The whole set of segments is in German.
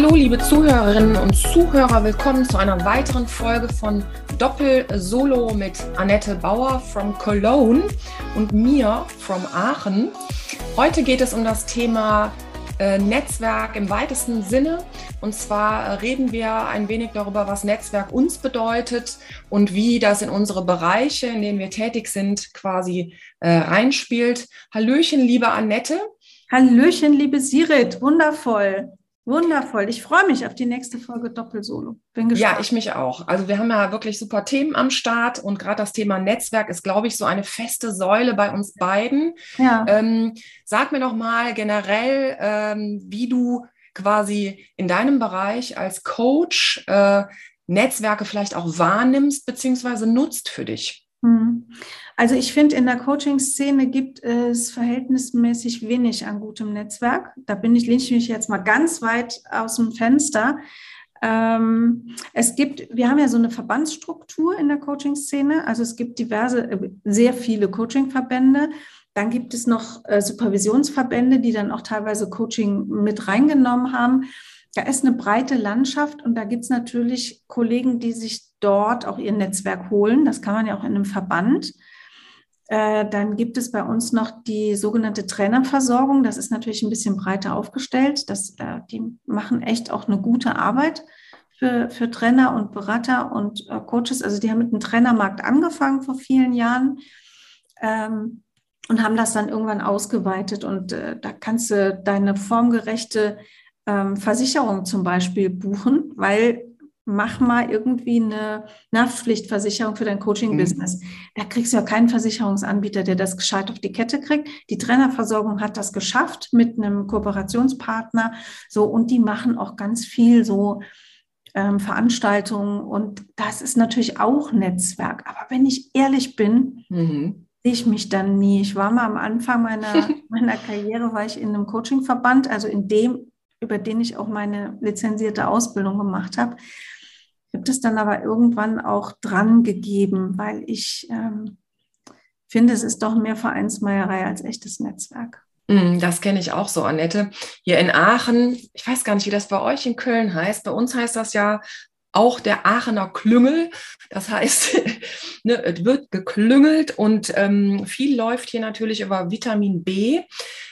Hallo, liebe Zuhörerinnen und Zuhörer, willkommen zu einer weiteren Folge von Doppel Solo mit Annette Bauer from Cologne und mir from Aachen. Heute geht es um das Thema äh, Netzwerk im weitesten Sinne. Und zwar reden wir ein wenig darüber, was Netzwerk uns bedeutet und wie das in unsere Bereiche, in denen wir tätig sind, quasi äh, reinspielt. Hallöchen, liebe Annette. Hallöchen, liebe Sirit, wundervoll. Wundervoll. Ich freue mich auf die nächste Folge Doppelsolo. Bin gespannt. Ja, ich mich auch. Also wir haben ja wirklich super Themen am Start und gerade das Thema Netzwerk ist, glaube ich, so eine feste Säule bei uns beiden. Ja. Ähm, sag mir doch mal generell, ähm, wie du quasi in deinem Bereich als Coach äh, Netzwerke vielleicht auch wahrnimmst bzw. nutzt für dich. Hm. Also ich finde, in der Coaching-Szene gibt es verhältnismäßig wenig an gutem Netzwerk. Da bin ich, lehne ich mich jetzt mal ganz weit aus dem Fenster. Ähm, es gibt, wir haben ja so eine Verbandsstruktur in der Coaching-Szene. Also es gibt diverse, äh, sehr viele Coaching-Verbände. Dann gibt es noch äh, Supervisionsverbände, die dann auch teilweise Coaching mit reingenommen haben. Da ist eine breite Landschaft und da gibt es natürlich Kollegen, die sich dort auch ihr Netzwerk holen. Das kann man ja auch in einem Verband. Äh, dann gibt es bei uns noch die sogenannte Trainerversorgung. Das ist natürlich ein bisschen breiter aufgestellt. Das, äh, die machen echt auch eine gute Arbeit für, für Trainer und Berater und äh, Coaches. Also die haben mit dem Trainermarkt angefangen vor vielen Jahren ähm, und haben das dann irgendwann ausgeweitet. Und äh, da kannst du deine formgerechte ähm, Versicherung zum Beispiel buchen, weil mach mal irgendwie eine Nachpflichtversicherung für dein Coaching-Business. Mhm. Da kriegst du ja keinen Versicherungsanbieter, der das gescheit auf die Kette kriegt. Die Trainerversorgung hat das geschafft mit einem Kooperationspartner. So, und die machen auch ganz viel so ähm, Veranstaltungen. Und das ist natürlich auch Netzwerk. Aber wenn ich ehrlich bin, mhm. sehe ich mich dann nie. Ich war mal am Anfang meiner, meiner Karriere, war ich in einem Coaching-Verband, also in dem, über den ich auch meine lizenzierte Ausbildung gemacht habe. Ich habe das dann aber irgendwann auch dran gegeben, weil ich ähm, finde, es ist doch mehr Vereinsmeierei als echtes Netzwerk. Mm, das kenne ich auch so, Annette. Hier in Aachen, ich weiß gar nicht, wie das bei euch in Köln heißt. Bei uns heißt das ja auch der Aachener Klüngel. Das heißt, ne, es wird geklüngelt und ähm, viel läuft hier natürlich über Vitamin B.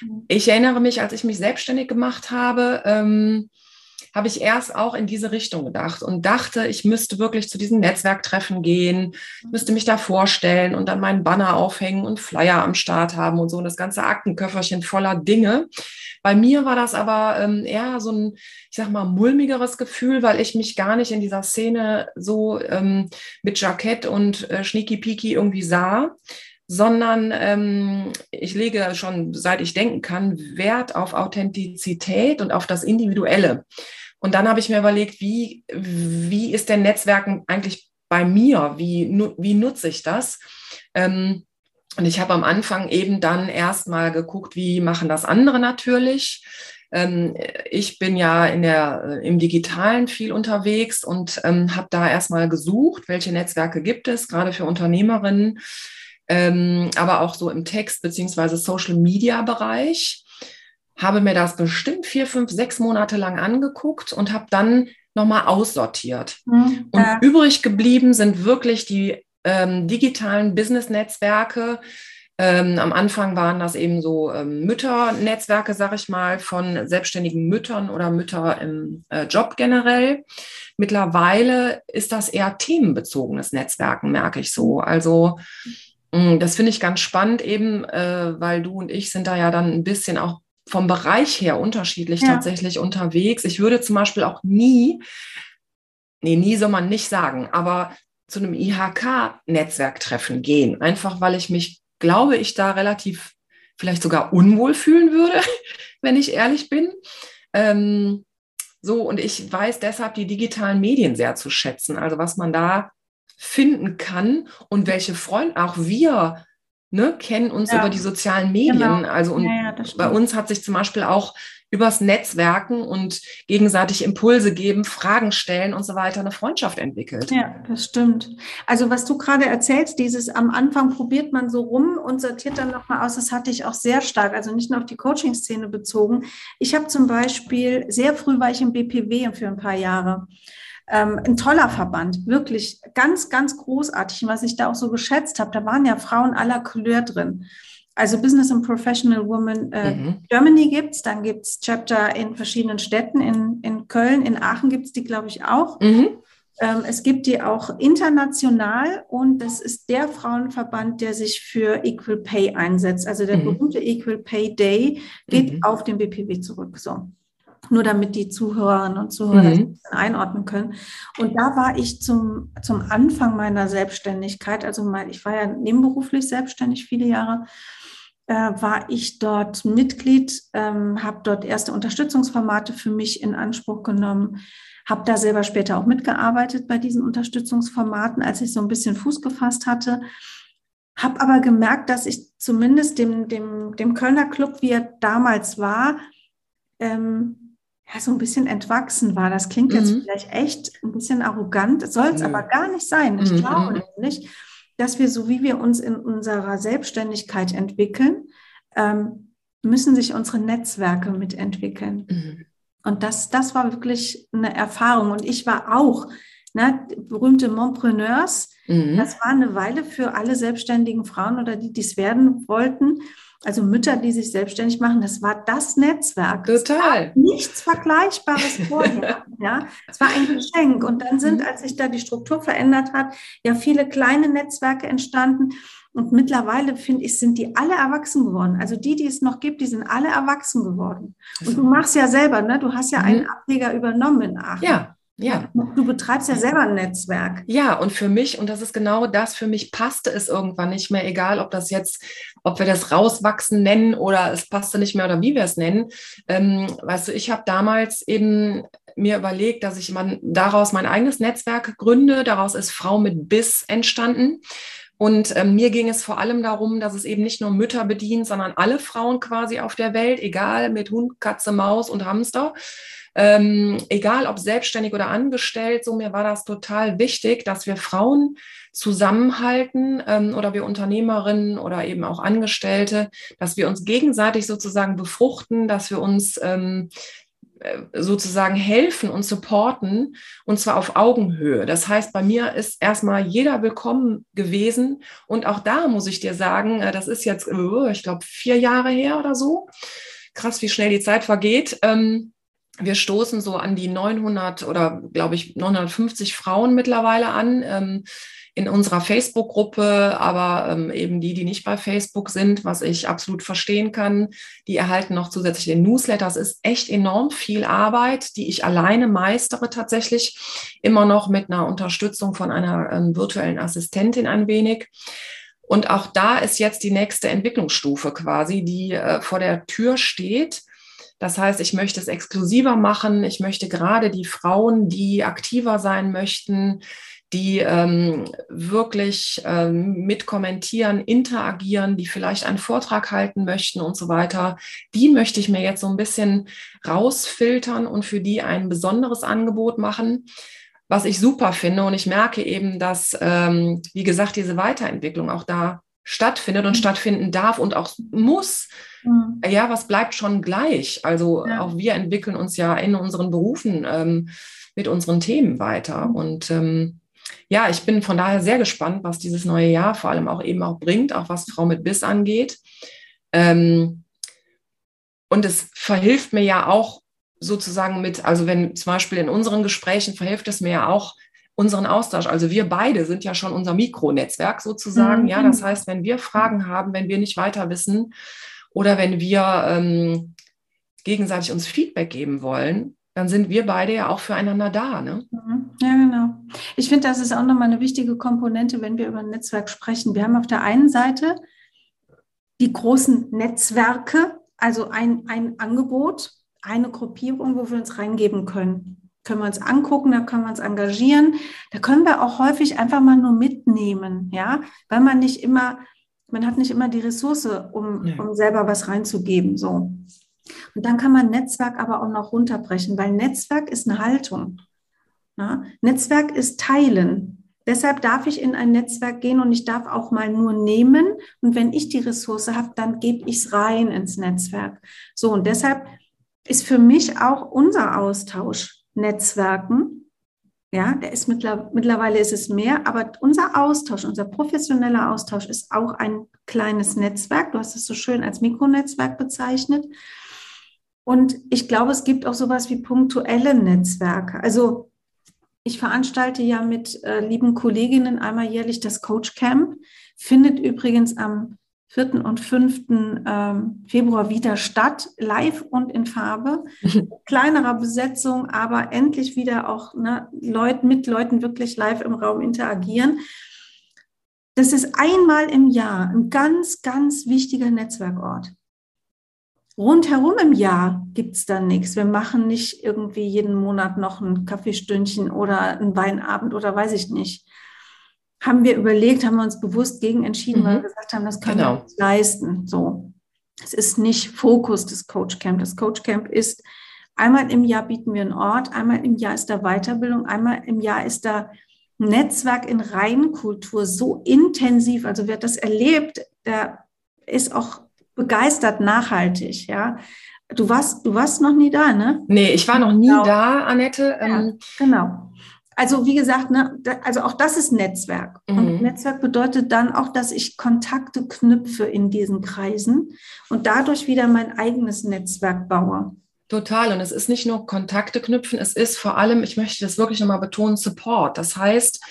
Mhm. Ich erinnere mich, als ich mich selbstständig gemacht habe, ähm, habe ich erst auch in diese Richtung gedacht und dachte, ich müsste wirklich zu diesen Netzwerktreffen gehen, müsste mich da vorstellen und dann meinen Banner aufhängen und Flyer am Start haben und so und das ganze Aktenköfferchen voller Dinge. Bei mir war das aber ähm, eher so ein, ich sag mal, mulmigeres Gefühl, weil ich mich gar nicht in dieser Szene so ähm, mit Jackett und äh, Schnieki-Piki irgendwie sah sondern ähm, ich lege schon, seit ich denken kann, Wert auf Authentizität und auf das Individuelle. Und dann habe ich mir überlegt, wie, wie ist denn Netzwerken eigentlich bei mir? Wie, wie nutze ich das? Ähm, und ich habe am Anfang eben dann erstmal geguckt, wie machen das andere natürlich. Ähm, ich bin ja in der, äh, im Digitalen viel unterwegs und ähm, habe da erstmal gesucht, welche Netzwerke gibt es, gerade für Unternehmerinnen, ähm, aber auch so im Text- beziehungsweise Social-Media-Bereich habe mir das bestimmt vier, fünf, sechs Monate lang angeguckt und habe dann nochmal aussortiert. Mhm. Und ja. übrig geblieben sind wirklich die ähm, digitalen Business-Netzwerke. Ähm, am Anfang waren das eben so ähm, Mütternetzwerke, sag ich mal, von selbstständigen Müttern oder Mütter im äh, Job generell. Mittlerweile ist das eher themenbezogenes Netzwerken, merke ich so. Also mh, mm, das finde ich ganz spannend eben, äh, weil du und ich sind da ja dann ein bisschen auch vom Bereich her unterschiedlich ja. tatsächlich unterwegs. Ich würde zum Beispiel auch nie, nee, nie soll man nicht sagen, aber zu einem IHK-Netzwerktreffen gehen. Einfach weil ich mich, glaube ich, da relativ vielleicht sogar unwohl fühlen würde, wenn ich ehrlich bin. Ähm, So, und ich weiß deshalb die digitalen Medien sehr zu schätzen. Also was man da finden kann und welche Freunde, auch wir ne, kennen uns ja. über die sozialen Medien. Genau. Also und ja, ja, bei uns hat sich zum Beispiel auch übers Netzwerken und gegenseitig Impulse geben, Fragen stellen und so weiter eine Freundschaft entwickelt. Ja, das stimmt. Also was du gerade erzählst, dieses am Anfang probiert man so rum und sortiert dann nochmal aus, das hatte ich auch sehr stark, also nicht nur auf die Coaching-Szene bezogen. Ich habe zum Beispiel, sehr früh war ich im BPW für ein paar Jahre. Ähm, ein toller Verband, wirklich ganz, ganz großartig. Und was ich da auch so geschätzt habe, da waren ja Frauen aller Couleur drin. Also Business and Professional Women äh, mhm. Germany gibt's, dann gibt's Chapter in verschiedenen Städten, in, in Köln, in Aachen gibt's die, glaube ich, auch. Mhm. Ähm, es gibt die auch international und das ist der Frauenverband, der sich für Equal Pay einsetzt. Also der mhm. berühmte Equal Pay Day geht mhm. auf den BPW zurück. So nur damit die Zuhörerinnen und Zuhörer mhm. einordnen können. Und da war ich zum, zum Anfang meiner Selbstständigkeit, also mal, ich war ja nebenberuflich selbstständig viele Jahre, äh, war ich dort Mitglied, ähm, habe dort erste Unterstützungsformate für mich in Anspruch genommen, habe da selber später auch mitgearbeitet bei diesen Unterstützungsformaten, als ich so ein bisschen Fuß gefasst hatte. Habe aber gemerkt, dass ich zumindest dem, dem, dem Kölner Club, wie er damals war, ähm, ja, so ein bisschen entwachsen war. Das klingt jetzt mhm. vielleicht echt ein bisschen arrogant, soll es mhm. aber gar nicht sein. Ich mhm. glaube mhm. nämlich, dass wir, so wie wir uns in unserer Selbstständigkeit entwickeln, ähm, müssen sich unsere Netzwerke mitentwickeln. Mhm. Und das, das war wirklich eine Erfahrung. Und ich war auch, ne, berühmte Montpreneurs, mhm. das war eine Weile für alle selbstständigen Frauen oder die, die es werden wollten, also Mütter, die sich selbstständig machen, das war das Netzwerk. Total. nichts Vergleichbares vorher. ja, es war ein Geschenk. Und dann sind, mhm. als sich da die Struktur verändert hat, ja viele kleine Netzwerke entstanden. Und mittlerweile finde ich, sind die alle erwachsen geworden. Also die, die es noch gibt, die sind alle erwachsen geworden. Und du machst ja selber, ne? Du hast ja einen mhm. Ableger übernommen in Aachen. Ja. Ja. Du betreibst ja selber ein Netzwerk. Ja, und für mich, und das ist genau das, für mich passte es irgendwann nicht mehr, egal ob das jetzt, ob wir das rauswachsen nennen oder es passte nicht mehr oder wie wir es nennen. Ähm, weißt du, ich habe damals eben mir überlegt, dass ich man daraus mein eigenes Netzwerk gründe. Daraus ist Frau mit Biss entstanden. Und ähm, mir ging es vor allem darum, dass es eben nicht nur Mütter bedient, sondern alle Frauen quasi auf der Welt, egal mit Hund, Katze, Maus und Hamster. Ähm, egal ob selbstständig oder angestellt, so mir war das total wichtig, dass wir Frauen zusammenhalten ähm, oder wir Unternehmerinnen oder eben auch Angestellte, dass wir uns gegenseitig sozusagen befruchten, dass wir uns ähm, äh, sozusagen helfen und supporten und zwar auf Augenhöhe. Das heißt, bei mir ist erstmal jeder willkommen gewesen und auch da muss ich dir sagen, äh, das ist jetzt, äh, ich glaube, vier Jahre her oder so. Krass, wie schnell die Zeit vergeht. Ähm, wir stoßen so an die 900 oder glaube ich 950 Frauen mittlerweile an ähm, in unserer Facebook-Gruppe, aber ähm, eben die, die nicht bei Facebook sind, was ich absolut verstehen kann, die erhalten noch zusätzlich den Newsletter. Das ist echt enorm viel Arbeit, die ich alleine meistere tatsächlich, immer noch mit einer Unterstützung von einer ähm, virtuellen Assistentin ein wenig. Und auch da ist jetzt die nächste Entwicklungsstufe quasi, die äh, vor der Tür steht das heißt, ich möchte es exklusiver machen. Ich möchte gerade die Frauen, die aktiver sein möchten, die ähm, wirklich ähm, mitkommentieren, interagieren, die vielleicht einen Vortrag halten möchten und so weiter, die möchte ich mir jetzt so ein bisschen rausfiltern und für die ein besonderes Angebot machen, was ich super finde. Und ich merke eben, dass, ähm, wie gesagt, diese Weiterentwicklung auch da stattfindet und mhm. stattfinden darf und auch muss. Mhm. Ja, was bleibt schon gleich? Also ja. auch wir entwickeln uns ja in unseren Berufen ähm, mit unseren Themen weiter. Mhm. Und ähm, ja, ich bin von daher sehr gespannt, was dieses neue Jahr vor allem auch eben auch bringt, auch was Frau mit Biss angeht. Ähm, und es verhilft mir ja auch sozusagen mit, also wenn zum Beispiel in unseren Gesprächen verhilft es mir ja auch, unseren Austausch. Also wir beide sind ja schon unser Mikronetzwerk sozusagen. Mhm. Ja, das heißt, wenn wir Fragen haben, wenn wir nicht weiter wissen oder wenn wir ähm, gegenseitig uns Feedback geben wollen, dann sind wir beide ja auch füreinander da. Ne? Mhm. Ja, genau. Ich finde, das ist auch nochmal eine wichtige Komponente, wenn wir über ein Netzwerk sprechen. Wir haben auf der einen Seite die großen Netzwerke, also ein, ein Angebot, eine Gruppierung, wo wir uns reingeben können. Können wir uns angucken, da können wir uns engagieren. Da können wir auch häufig einfach mal nur mitnehmen, ja, weil man nicht immer, man hat nicht immer die Ressource, um, ja. um selber was reinzugeben, so. Und dann kann man Netzwerk aber auch noch runterbrechen, weil Netzwerk ist eine Haltung. Ja? Netzwerk ist Teilen. Deshalb darf ich in ein Netzwerk gehen und ich darf auch mal nur nehmen. Und wenn ich die Ressource habe, dann gebe ich es rein ins Netzwerk. So, und deshalb ist für mich auch unser Austausch Netzwerken. Ja, der ist mittlerweile ist es mehr, aber unser Austausch, unser professioneller Austausch ist auch ein kleines Netzwerk. Du hast es so schön als Mikronetzwerk bezeichnet. Und ich glaube, es gibt auch sowas wie punktuelle Netzwerke. Also ich veranstalte ja mit äh, lieben Kolleginnen einmal jährlich das Coach Camp, findet übrigens am 4. und 5. Ähm, Februar wieder statt, live und in Farbe. Kleinerer Besetzung, aber endlich wieder auch ne, Leut, mit Leuten wirklich live im Raum interagieren. Das ist einmal im Jahr ein ganz, ganz wichtiger Netzwerkort. Rundherum im Jahr gibt es dann nichts. Wir machen nicht irgendwie jeden Monat noch ein Kaffeestündchen oder einen Weinabend oder weiß ich nicht haben wir überlegt, haben wir uns bewusst gegen entschieden, mhm. weil wir gesagt haben, das können genau. wir uns leisten. So. Es ist nicht Fokus des Coach Camp. Das Coach Camp ist einmal im Jahr bieten wir einen Ort, einmal im Jahr ist da Weiterbildung, einmal im Jahr ist da Netzwerk in Reinkultur so intensiv. Also wer das erlebt, der ist auch begeistert nachhaltig, ja. Du warst, du warst noch nie da, ne? Nee, ich war noch nie genau. da, Annette. Ja, ähm, genau. Also wie gesagt, ne, also auch das ist Netzwerk. Mhm. Und Netzwerk bedeutet dann auch, dass ich Kontakte knüpfe in diesen Kreisen und dadurch wieder mein eigenes Netzwerk baue. Total. Und es ist nicht nur Kontakte knüpfen, es ist vor allem, ich möchte das wirklich nochmal betonen, Support. Das heißt,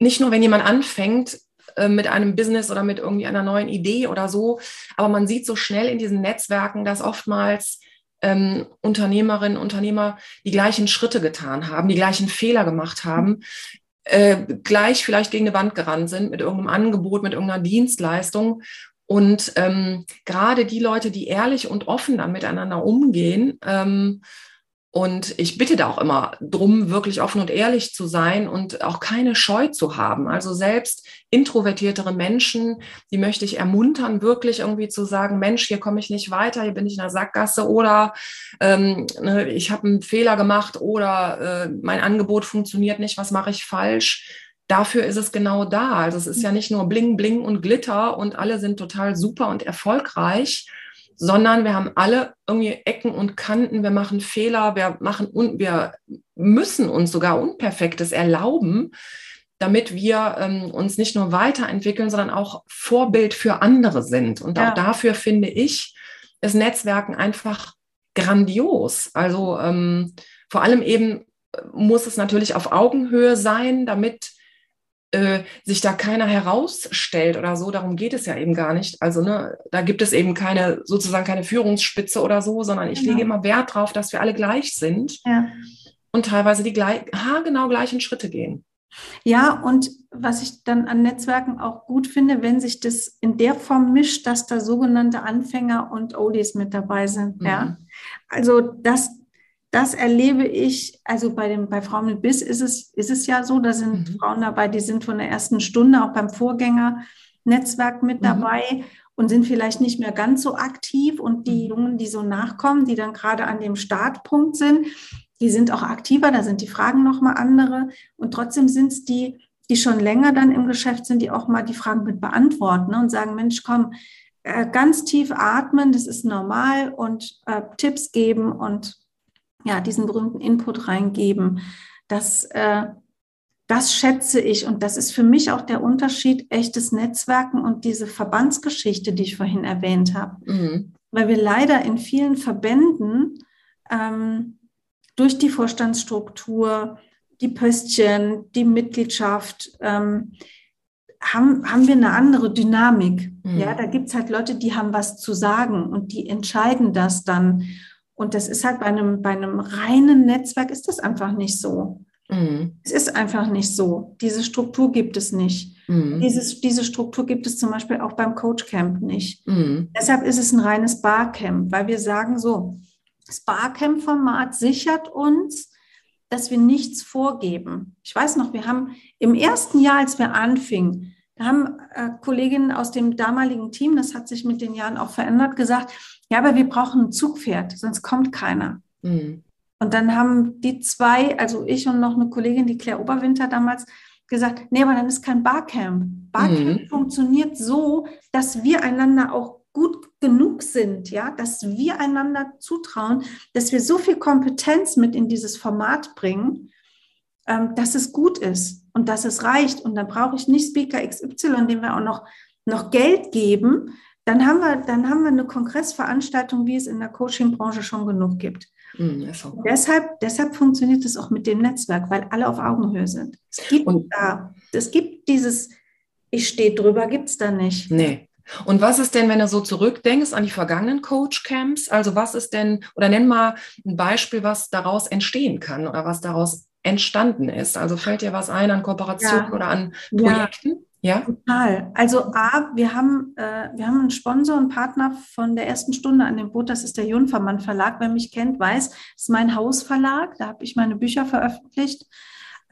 nicht nur, wenn jemand anfängt, äh, mit einem Business oder mit irgendwie einer neuen Idee oder so. Aber man sieht so schnell in diesen Netzwerken, dass oftmals ähm, Unternehmerinnen, Unternehmer die gleichen Schritte getan haben, die gleichen Fehler gemacht haben, äh, gleich vielleicht gegen eine Wand gerannt sind mit irgendeinem Angebot, mit irgendeiner Dienstleistung. Und ähm, gerade die Leute, die ehrlich und offen dann miteinander umgehen, ähm, und ich bitte da auch immer drum, wirklich offen und ehrlich zu sein und auch keine Scheu zu haben. Also selbst introvertiertere Menschen, die möchte ich ermuntern, wirklich irgendwie zu sagen, Mensch, hier komme ich nicht weiter, hier bin ich in der Sackgasse oder ähm, ne, ich habe einen Fehler gemacht oder äh, mein Angebot funktioniert nicht, was mache ich falsch? Dafür ist es genau da. Also es ist ja nicht nur Bling, Bling und Glitter und alle sind total super und erfolgreich, sondern wir haben alle irgendwie Ecken und Kanten, wir machen Fehler, wir machen und wir müssen uns sogar Unperfektes erlauben, damit wir ähm, uns nicht nur weiterentwickeln, sondern auch Vorbild für andere sind. Und ja. auch dafür finde ich, ist Netzwerken einfach grandios. Also ähm, vor allem eben muss es natürlich auf Augenhöhe sein, damit äh, sich da keiner herausstellt oder so. Darum geht es ja eben gar nicht. Also ne, da gibt es eben keine sozusagen keine Führungsspitze oder so, sondern ich genau. lege immer Wert darauf, dass wir alle gleich sind ja. und teilweise die gleich, genau gleichen Schritte gehen. Ja, und was ich dann an Netzwerken auch gut finde, wenn sich das in der Form mischt, dass da sogenannte Anfänger und Oldies mit dabei sind. Mhm. Ja, also das das erlebe ich, also bei, dem, bei Frauen mit Biss ist es, ist es ja so, da sind mhm. Frauen dabei, die sind von der ersten Stunde auch beim Vorgängernetzwerk mit mhm. dabei mhm. und sind vielleicht nicht mehr ganz so aktiv. Und die mhm. Jungen, die so nachkommen, die dann gerade an dem Startpunkt sind, die sind auch aktiver, da sind die Fragen nochmal andere. Und trotzdem sind es die, die schon länger dann im Geschäft sind, die auch mal die Fragen mit beantworten ne, und sagen, Mensch, komm, äh, ganz tief atmen, das ist normal und äh, Tipps geben und ja, diesen berühmten Input reingeben. Das, äh, das schätze ich und das ist für mich auch der Unterschied echtes Netzwerken und diese Verbandsgeschichte, die ich vorhin erwähnt habe. Mhm. Weil wir leider in vielen Verbänden ähm, durch die Vorstandsstruktur, die Pöstchen, die Mitgliedschaft, ähm, haben, haben wir eine andere Dynamik. Mhm. Ja, da gibt es halt Leute, die haben was zu sagen und die entscheiden das dann. Und das ist halt bei einem, bei einem reinen Netzwerk ist das einfach nicht so. Mhm. Es ist einfach nicht so. Diese Struktur gibt es nicht. Mhm. Dieses, diese Struktur gibt es zum Beispiel auch beim Coach Camp nicht. Mhm. Deshalb ist es ein reines Barcamp, weil wir sagen so, Das Barcamp-Format sichert uns, dass wir nichts vorgeben. Ich weiß noch, wir haben im ersten Jahr, als wir anfingen, da haben äh, Kolleginnen aus dem damaligen Team, das hat sich mit den Jahren auch verändert, gesagt, ja, aber wir brauchen ein Zugpferd, sonst kommt keiner. Mhm. Und dann haben die zwei, also ich und noch eine Kollegin, die Claire Oberwinter damals, gesagt, nee, aber dann ist kein Barcamp. Barcamp mhm. funktioniert so, dass wir einander auch gut genug sind, ja, dass wir einander zutrauen, dass wir so viel Kompetenz mit in dieses Format bringen, ähm, dass es gut ist und dass es reicht. Und dann brauche ich nicht Speaker XY, dem wir auch noch, noch Geld geben. Dann haben, wir, dann haben wir eine Kongressveranstaltung, wie es in der Coaching-Branche schon genug gibt. Mhm, deshalb, deshalb funktioniert es auch mit dem Netzwerk, weil alle auf Augenhöhe sind. Es gibt und, da, es gibt dieses, ich stehe drüber, gibt es da nicht. Nee. Und was ist denn, wenn du so zurückdenkst an die vergangenen Coach-Camps? Also was ist denn, oder nenn mal ein Beispiel, was daraus entstehen kann oder was daraus entstanden ist. Also fällt dir was ein an Kooperationen ja. oder an Projekten? Ja. Total. Also A, wir haben, äh, wir haben einen Sponsor und Partner von der ersten Stunde an dem Boot, das ist der Junfermann Verlag. Wer mich kennt, weiß, das ist mein Hausverlag, da habe ich meine Bücher veröffentlicht.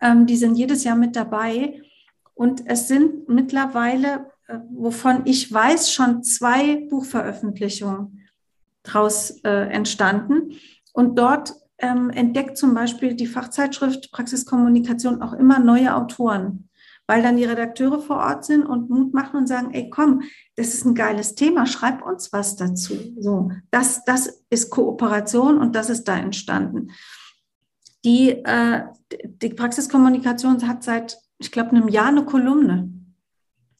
Ähm, die sind jedes Jahr mit dabei. Und es sind mittlerweile, äh, wovon ich weiß, schon zwei Buchveröffentlichungen daraus äh, entstanden. Und dort ähm, entdeckt zum Beispiel die Fachzeitschrift Praxiskommunikation auch immer neue Autoren, weil dann die Redakteure vor Ort sind und Mut machen und sagen, ey, komm, das ist ein geiles Thema, schreib uns was dazu. So, das, das ist Kooperation und das ist da entstanden. Die, äh, die Praxiskommunikation hat seit, ich glaube, einem Jahr eine Kolumne.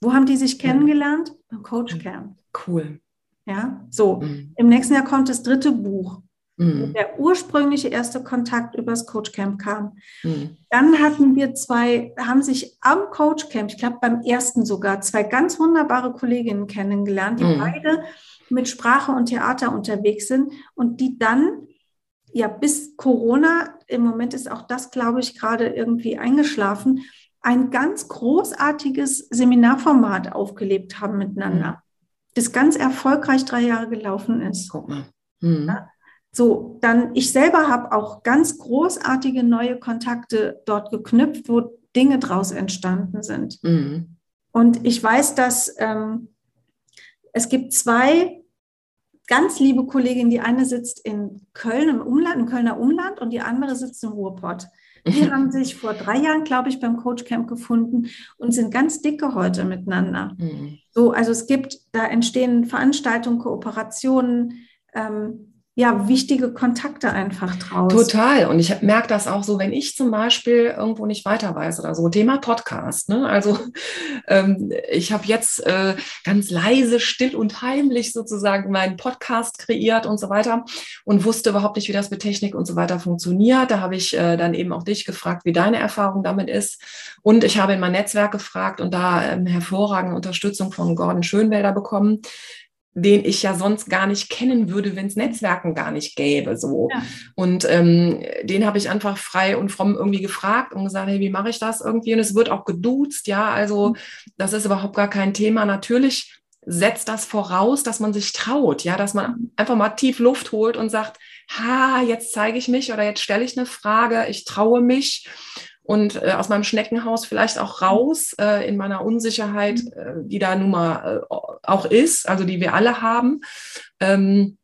Wo haben die sich kennengelernt? Beim Coachcamp. Cool. Ja, so. Mhm. Im nächsten Jahr kommt das dritte Buch mhm. der ursprüngliche erste Kontakt übers Coachcamp kam. Mhm. Dann hatten wir zwei, haben sich am Coachcamp, ich glaube beim ersten sogar, zwei ganz wunderbare Kolleginnen kennengelernt, die mhm. beide mit Sprache und Theater unterwegs sind und die dann ja bis Corona, im Moment ist auch das, glaube ich, gerade irgendwie eingeschlafen, ein ganz großartiges Seminarformat aufgelebt haben miteinander, mhm. das ganz erfolgreich drei Jahre gelaufen ist. Guck mal. Mhm. Ja? So, dann ich selber habe auch ganz großartige neue Kontakte dort geknüpft, wo Dinge draus entstanden sind. Mhm. Und ich weiß, dass ähm, es gibt zwei ganz liebe Kolleginnen. Die eine sitzt in Köln im Umland, im Kölner Umland, und die andere sitzt im Ruhrpott. Die haben sich vor drei Jahren, glaube ich, beim Coach Camp gefunden und sind ganz dicke heute miteinander. Mhm. So, also es gibt, da entstehen Veranstaltungen, Kooperationen. Ähm, ja, wichtige Kontakte einfach draus. Total. Und ich merke das auch so, wenn ich zum Beispiel irgendwo nicht weiter weiß oder so. Thema Podcast. Ne? Also ähm, ich habe jetzt äh, ganz leise, still und heimlich sozusagen meinen Podcast kreiert und so weiter und wusste überhaupt nicht, wie das mit Technik und so weiter funktioniert. Da habe ich äh, dann eben auch dich gefragt, wie deine Erfahrung damit ist. Und ich habe in mein Netzwerk gefragt und da ähm, hervorragende Unterstützung von Gordon Schönwälder bekommen, den ich ja sonst gar nicht kennen würde, wenn es Netzwerken gar nicht gäbe. So. Ja. Und ähm, den habe ich einfach frei und fromm irgendwie gefragt und gesagt, hey, wie mache ich das irgendwie? Und es wird auch geduzt, ja, also mhm. das ist überhaupt gar kein Thema. Natürlich setzt das voraus, dass man sich traut, ja, dass man mhm. einfach mal tief Luft holt und sagt, ha, jetzt zeige ich mich oder jetzt stelle ich eine Frage, ich traue mich und äh, aus meinem Schneckenhaus vielleicht auch raus äh, in meiner Unsicherheit, mhm. äh, die da nun mal äh, auch ist, also die wir alle haben. Ähm,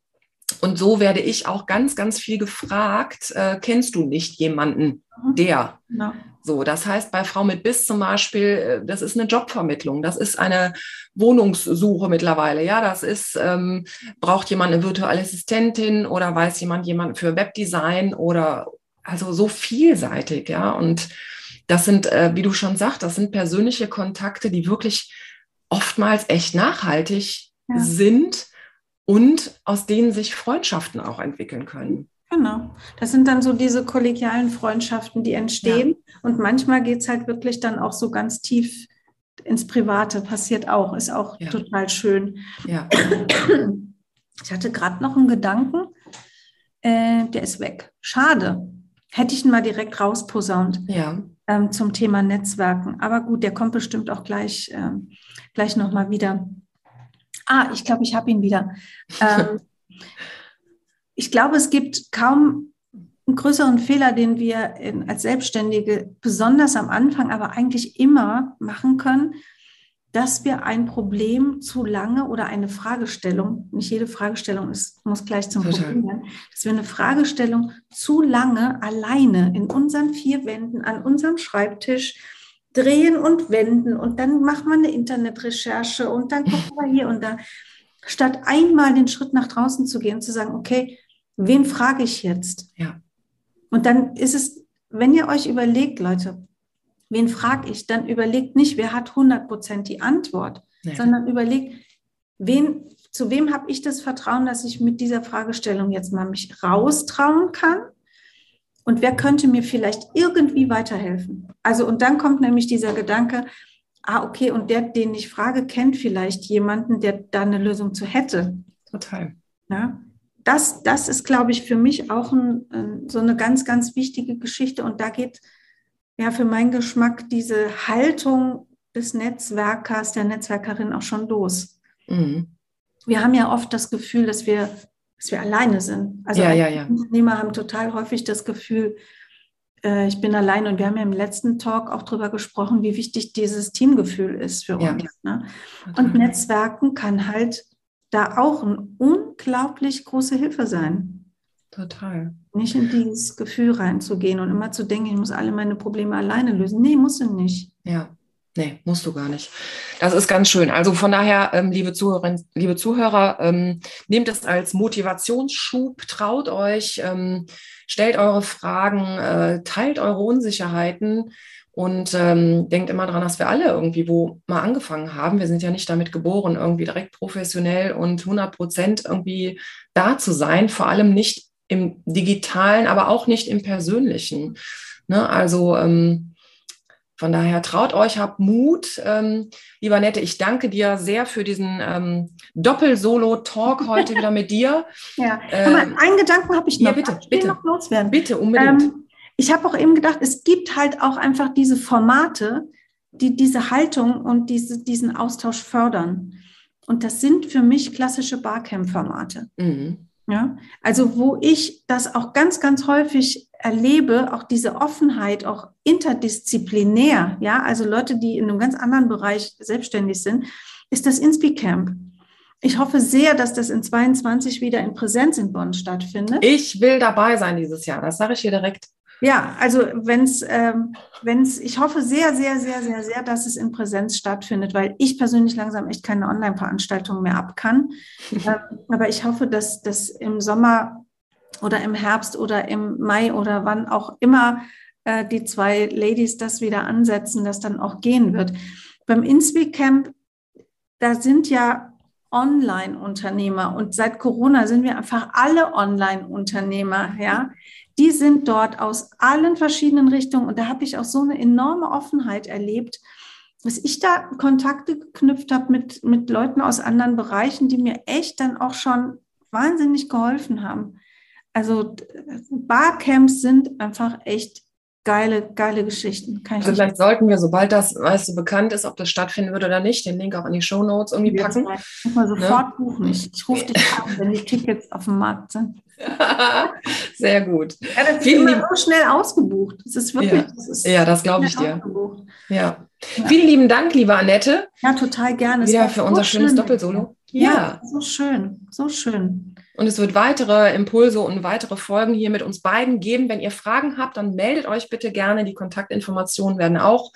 und so werde ich auch ganz, ganz viel gefragt, äh, kennst du nicht jemanden, mhm. der? Ja. So, das heißt, bei Frau mit Biss zum Beispiel, äh, das ist eine Jobvermittlung, das ist eine Wohnungssuche mittlerweile, ja, das ist, ähm, braucht jemand eine virtuelle Assistentin oder weiß jemand jemand für Webdesign oder also so vielseitig, ja. Und das sind, äh, wie du schon sagst, das sind persönliche Kontakte, die wirklich oftmals echt nachhaltig ja. sind und aus denen sich Freundschaften auch entwickeln können. Genau. Das sind dann so diese kollegialen Freundschaften, die entstehen. Ja. Und manchmal geht es halt wirklich dann auch so ganz tief ins Private. Passiert auch, ist auch ja. total schön. Ja. Ich hatte gerade noch einen Gedanken, äh, der ist weg. Schade. Hätte ich ihn mal direkt rausposaunt ja. ähm, zum Thema Netzwerken. Aber gut, der kommt bestimmt auch gleich, ähm, gleich nochmal wieder. Ah, ich glaube, ich habe ihn wieder. Ähm, ich glaube, es gibt kaum einen größeren Fehler, den wir in, als Selbstständige besonders am Anfang, aber eigentlich immer machen können, dass wir ein Problem zu lange oder eine Fragestellung, nicht jede Fragestellung ist, muss gleich zum Total. Problem werden, dass wir eine Fragestellung zu lange alleine in unseren vier Wänden an unserem Schreibtisch drehen und wenden und dann macht man eine Internetrecherche und dann guckt man hier und da, statt einmal den Schritt nach draußen zu gehen, zu sagen, okay, wen frage ich jetzt? Ja. Und dann ist es, wenn ihr euch überlegt, Leute, wen frage ich, dann überlegt nicht, wer hat 100 Prozent die Antwort, nee. sondern überlegt, wen, zu wem habe ich das Vertrauen, dass ich mit dieser Fragestellung jetzt mal mich raustrauen kann? Und wer könnte mir vielleicht irgendwie weiterhelfen? Also, und dann kommt nämlich dieser Gedanke, ah, okay, und der, den ich frage, kennt vielleicht jemanden, der da eine Lösung zu hätte. Total. Ja, das, das ist, glaube ich, für mich auch ein, so eine ganz, ganz wichtige Geschichte. Und da geht ja für meinen Geschmack diese Haltung des Netzwerkers, der Netzwerkerin auch schon los. Mhm. Wir haben ja oft das Gefühl, dass wir, dass wir alleine sind. Also ja, ja, ja. Unternehmer haben total häufig das Gefühl, äh, ich bin allein. Und wir haben ja im letzten Talk auch darüber gesprochen, wie wichtig dieses Teamgefühl ist für uns. Ne? Und Netzwerken kann halt da auch eine unglaublich große Hilfe sein. Total. Nicht in dieses Gefühl reinzugehen und immer zu denken, ich muss alle meine Probleme alleine lösen. Nee, musst du nicht. Ja, nee, musst du gar nicht. Das ist ganz schön. Also von daher, ähm, liebe Zuhörerinnen, liebe Zuhörer, ähm, nehmt es als Motivationsschub, traut euch, ähm, stellt eure Fragen, äh, teilt eure Unsicherheiten und ähm, denkt immer daran, dass wir alle irgendwie wo mal angefangen haben. Wir sind ja nicht damit geboren, irgendwie direkt professionell und 100 Prozent irgendwie da zu sein, vor allem nicht im digitalen, aber auch nicht im persönlichen. Ne? Also ähm, von daher traut euch, habt Mut. Ähm, lieber Nette, ich danke dir sehr für diesen ähm, Doppel-Solo-Talk heute wieder mit dir. Ja, ähm, einen Gedanken habe ich noch. Ja, bitte, ich bitte. noch loswerden. Bitte, unbedingt. Ähm, ich habe auch eben gedacht, es gibt halt auch einfach diese Formate, die diese Haltung und diese, diesen Austausch fördern. Und das sind für mich klassische Barcamp-Formate. Mhm. Ja, also wo ich das auch ganz, ganz häufig erlebe, auch diese Offenheit, auch interdisziplinär, ja, also Leute, die in einem ganz anderen Bereich selbstständig sind, ist das Inspi-Camp. Ich hoffe sehr, dass das in 22 wieder in Präsenz in Bonn stattfindet. Ich will dabei sein dieses Jahr, das sage ich hier direkt. Ja, also wenn es, ähm, wenn's, ich hoffe sehr, sehr, sehr, sehr, sehr, dass es in Präsenz stattfindet, weil ich persönlich langsam echt keine Online-Veranstaltungen mehr ab kann. ähm, aber ich hoffe, dass das im Sommer oder im Herbst oder im Mai oder wann auch immer äh, die zwei Ladies das wieder ansetzen, dass dann auch gehen wird. Beim Inspeak Camp, da sind ja Online-Unternehmer und seit Corona sind wir einfach alle Online-Unternehmer, ja die sind dort aus allen verschiedenen Richtungen und da habe ich auch so eine enorme Offenheit erlebt, dass ich da Kontakte geknüpft habe mit, mit Leuten aus anderen Bereichen, die mir echt dann auch schon wahnsinnig geholfen haben. Also Barcamps sind einfach echt geile, geile Geschichten. also vielleicht sollten wir, sobald das, weißt du, bekannt ist, ob das stattfinden wird oder nicht, den Link auch in die Show Notes irgendwie packen. Ich muss mal ne? sofort ne? buchen. Ich, ich rufe dich an, wenn die Tickets auf dem Markt sind. Sehr gut. Ja, das ist Vielen immer so schnell ausgebucht. Das ist wirklich. Ja, das, ist ja, das glaube ich dir. Ja. ja. Vielen lieben Dank, liebe Annette. Ja, total gerne. Ja, für so unser schönes Doppelsolo. Ja. ja, so schön, so schön. Und es wird weitere Impulse und weitere Folgen hier mit uns beiden geben. Wenn ihr Fragen habt, dann meldet euch bitte gerne. Die Kontaktinformationen werden auch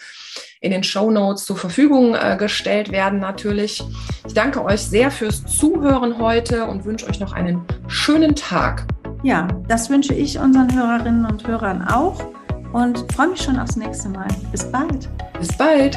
in den Show Notes zur Verfügung äh, gestellt werden, natürlich. Ich danke euch sehr fürs Zuhören heute und wünsche euch noch einen schönen Tag. Ja, das wünsche ich unseren Hörerinnen und Hörern auch und freue mich schon aufs nächste Mal. Bis bald. Bis bald.